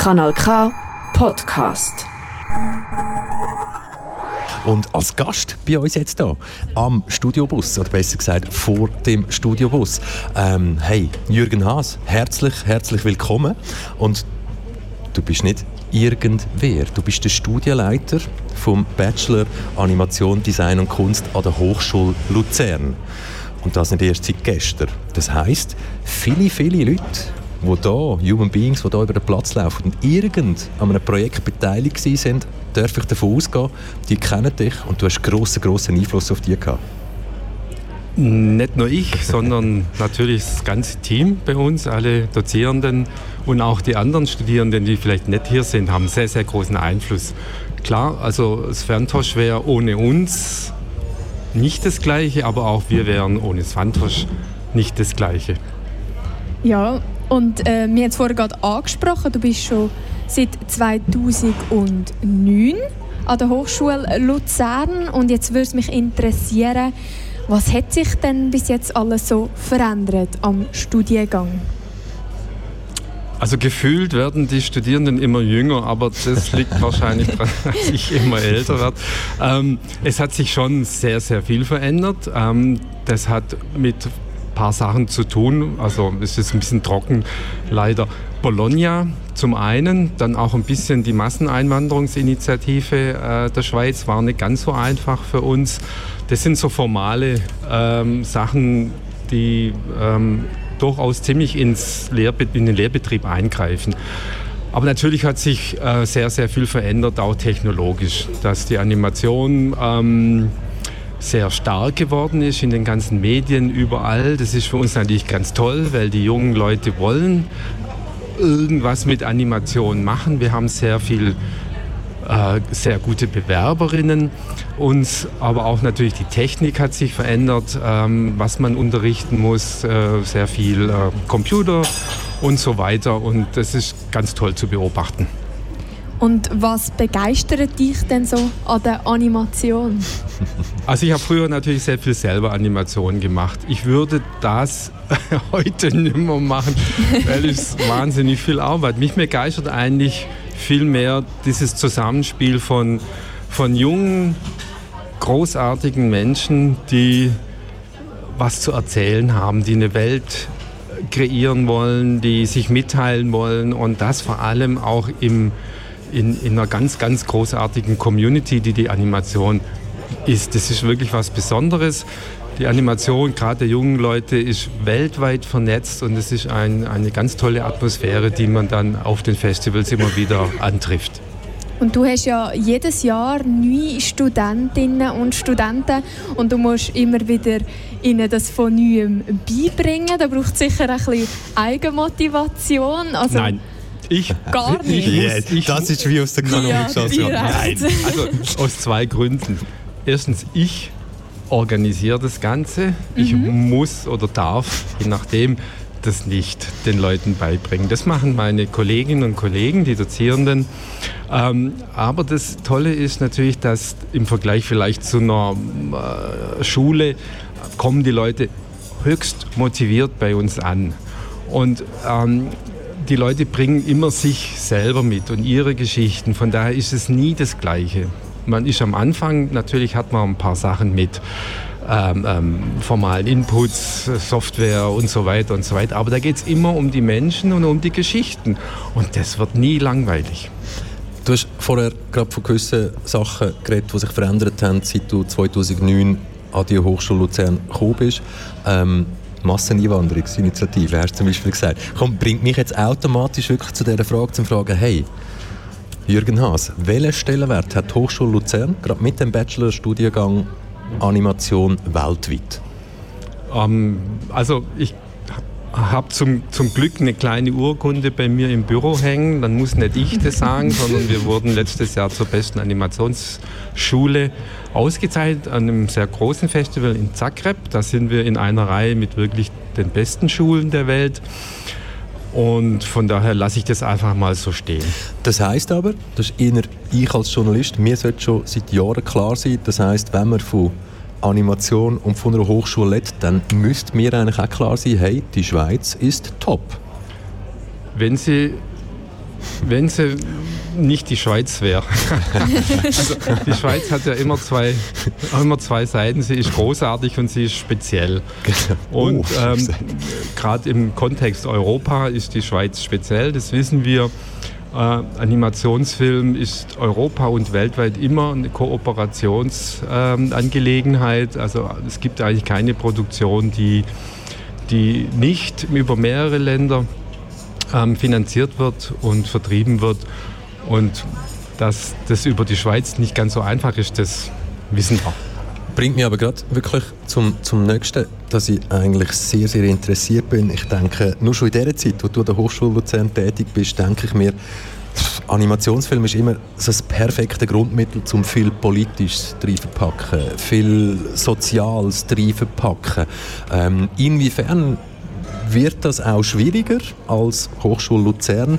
Kanal K Podcast. Und als Gast bei uns jetzt hier am Studiobus, oder besser gesagt vor dem Studiobus. Ähm, hey, Jürgen Haas, herzlich, herzlich willkommen. Und du bist nicht irgendwer. Du bist der Studienleiter vom Bachelor Animation, Design und Kunst an der Hochschule Luzern. Und das nicht erst seit gestern. Das heißt, viele, viele Leute, die hier, Human Beings, die hier über den Platz laufen und irgend an einem Projekt beteiligt sind, darf ich davon ausgehen, die kennen dich und du hast grossen, grossen Einfluss auf die gehabt. Nicht nur ich, sondern natürlich das ganze Team bei uns, alle Dozierenden und auch die anderen Studierenden, die vielleicht nicht hier sind, haben sehr, sehr großen Einfluss. Klar, also das Ferntosch wäre ohne uns nicht das Gleiche, aber auch wir wären ohne Svantosch nicht das Gleiche. Ja, und äh, wir haben es vorher gerade angesprochen, du bist schon seit 2009 an der Hochschule Luzern und jetzt würde es mich interessieren, was hat sich denn bis jetzt alles so verändert am Studiengang? Also gefühlt werden die Studierenden immer jünger, aber das liegt wahrscheinlich daran, dass ich immer älter werde. Ähm, es hat sich schon sehr, sehr viel verändert. Ähm, das hat mit paar Sachen zu tun. Also es ist ein bisschen trocken, leider. Bologna zum einen, dann auch ein bisschen die Masseneinwanderungsinitiative äh, der Schweiz war nicht ganz so einfach für uns. Das sind so formale ähm, Sachen, die ähm, durchaus ziemlich ins Lehrbe in den Lehrbetrieb eingreifen. Aber natürlich hat sich äh, sehr, sehr viel verändert, auch technologisch, dass die Animation ähm, sehr stark geworden ist in den ganzen Medien überall. Das ist für uns natürlich ganz toll, weil die jungen Leute wollen irgendwas mit Animation machen. Wir haben sehr viel äh, sehr gute Bewerberinnen. Uns aber auch natürlich die Technik hat sich verändert, ähm, was man unterrichten muss, äh, sehr viel äh, Computer und so weiter. Und das ist ganz toll zu beobachten. Und was begeistert dich denn so an der Animation? Also ich habe früher natürlich sehr viel selber Animation gemacht. Ich würde das heute nicht mehr machen, weil es wahnsinnig viel Arbeit. Mich begeistert eigentlich vielmehr dieses Zusammenspiel von, von jungen, großartigen Menschen, die was zu erzählen haben, die eine Welt kreieren wollen, die sich mitteilen wollen und das vor allem auch im, in, in einer ganz, ganz großartigen Community, die die Animation ist. Das ist wirklich was Besonderes. Die Animation, gerade der jungen Leute, ist weltweit vernetzt und es ist ein, eine ganz tolle Atmosphäre, die man dann auf den Festivals immer wieder antrifft. Und du hast ja jedes Jahr neue Studentinnen und Studenten und du musst immer wieder ihnen das von Neuem beibringen. Da braucht es sicher ein bisschen Eigenmotivation. Also Nein. Ich gar nicht. Ich muss, das ist wie aus der Kanone ja, geschossen. Nein, also aus zwei Gründen. Erstens, ich organisiere das Ganze. Ich mhm. muss oder darf, je nachdem, das nicht den Leuten beibringen. Das machen meine Kolleginnen und Kollegen, die Dozierenden. Ähm, aber das Tolle ist natürlich, dass im Vergleich vielleicht zu einer äh, Schule kommen die Leute höchst motiviert bei uns an. Und ähm, die Leute bringen immer sich selber mit und ihre Geschichten. Von daher ist es nie das Gleiche. Man ist am Anfang, natürlich hat man ein paar Sachen mit. Ähm, ähm, formalen Inputs, Software und so weiter und so weiter. Aber da geht es immer um die Menschen und um die Geschichten. Und das wird nie langweilig. Du hast vorher gerade von gewissen Sachen geredet, die sich verändert haben, seit du 2009 an die Hochschule Luzern gekommen bist. Ähm, Masseneinwanderungsinitiative, hast du zum Beispiel gesagt. Komm, bringt mich jetzt automatisch wirklich zu dieser Frage, zum Fragen, hey, Jürgen Haas, welchen Stellenwert hat die Hochschule Luzern gerade mit dem Bachelorstudiengang Animation weltweit? Ähm, also ich habe zum, zum Glück eine kleine Urkunde bei mir im Büro hängen. Dann muss nicht ich das sagen, sondern wir wurden letztes Jahr zur besten Animationsschule ausgezeichnet an einem sehr großen Festival in Zagreb. Da sind wir in einer Reihe mit wirklich den besten Schulen der Welt. Und von daher lasse ich das einfach mal so stehen. Das heißt aber, das ist eher ich als Journalist, mir sollte schon seit Jahren klar sein, das heißt, wenn man von Animation und von einer Hochschule redet, dann müsste mir eigentlich auch klar sein, hey, die Schweiz ist top. Wenn Sie wenn sie nicht die Schweiz wäre. also, die Schweiz hat ja immer zwei, immer zwei Seiten. Sie ist großartig und sie ist speziell. Genau. Und oh, ähm, gerade im Kontext Europa ist die Schweiz speziell, das wissen wir. Äh, Animationsfilm ist Europa und weltweit immer eine Kooperationsangelegenheit. Ähm, also es gibt eigentlich keine Produktion, die, die nicht über mehrere Länder ähm, finanziert wird und vertrieben wird. Und dass das über die Schweiz nicht ganz so einfach ist, das wissen wir. Bringt mich aber gerade wirklich zum, zum Nächsten, dass ich eigentlich sehr, sehr interessiert bin. Ich denke, nur schon in der Zeit, wo du an der Hochschule Luzern tätig bist, denke ich mir, Animationsfilm ist immer das perfekte Grundmittel, um viel Politisches zu verpacken, viel Soziales zu verpacken. Ähm, inwiefern wird das auch schwieriger als Hochschule Luzern,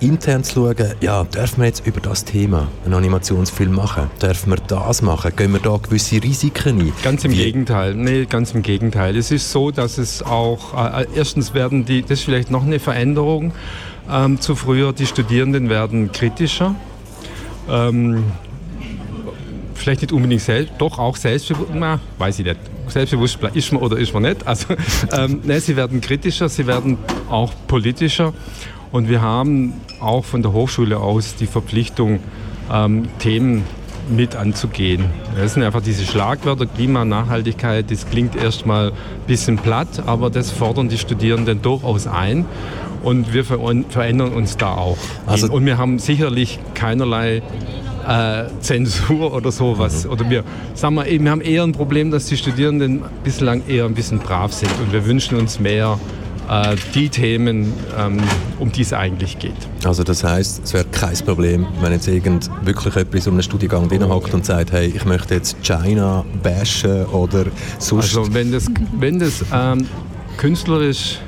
intern zu schauen, ja, dürfen wir jetzt über das Thema einen Animationsfilm machen? Dürfen wir das machen? Gehen wir da gewisse Risiken ein? Ganz im Wie? Gegenteil. Nee, ganz im Gegenteil. Es ist so, dass es auch, äh, erstens werden die, das ist vielleicht noch eine Veränderung ähm, zu früher, die Studierenden werden kritischer. Ähm, vielleicht nicht unbedingt selbst, doch auch selbstbewusst, weiß ich nicht selbstbewusst ist man oder ist man nicht. Also, ähm, ne, sie werden kritischer, sie werden auch politischer. Und wir haben auch von der Hochschule aus die Verpflichtung, ähm, Themen mit anzugehen. Das sind einfach diese Schlagwörter Klima, Nachhaltigkeit, das klingt erstmal ein bisschen platt, aber das fordern die Studierenden durchaus ein und wir verändern uns da auch. Also und wir haben sicherlich keinerlei äh, Zensur oder sowas. Mhm. Oder wir, sagen wir, wir haben eher ein Problem, dass die Studierenden bislang eher ein bisschen brav sind und wir wünschen uns mehr äh, die Themen, ähm, um die es eigentlich geht. Also das heißt, es wäre kein Problem, wenn jetzt irgend wirklich jemand in so einem Studiengang drin hockt und sagt, hey, ich möchte jetzt China bashen oder sonst... Also wenn das, wenn das ähm, künstlerisch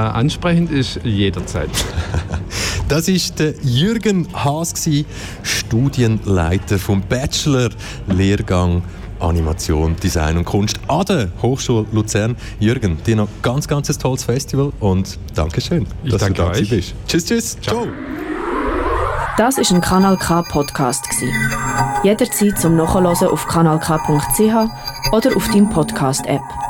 ansprechend ist, jederzeit. Das ist der Jürgen Haas, Studienleiter vom Bachelor-Lehrgang Animation, Design und Kunst an der Hochschule Luzern. Jürgen, dir noch ganz, ganz ein tolles Festival und Dankeschön, ich dass danke du da bist. Tschüss, tschüss. Ciao. Ciao. Das ist ein Kanal K Podcast Jederzeit zum Nachhören auf kanalk.ch oder auf deinem Podcast App.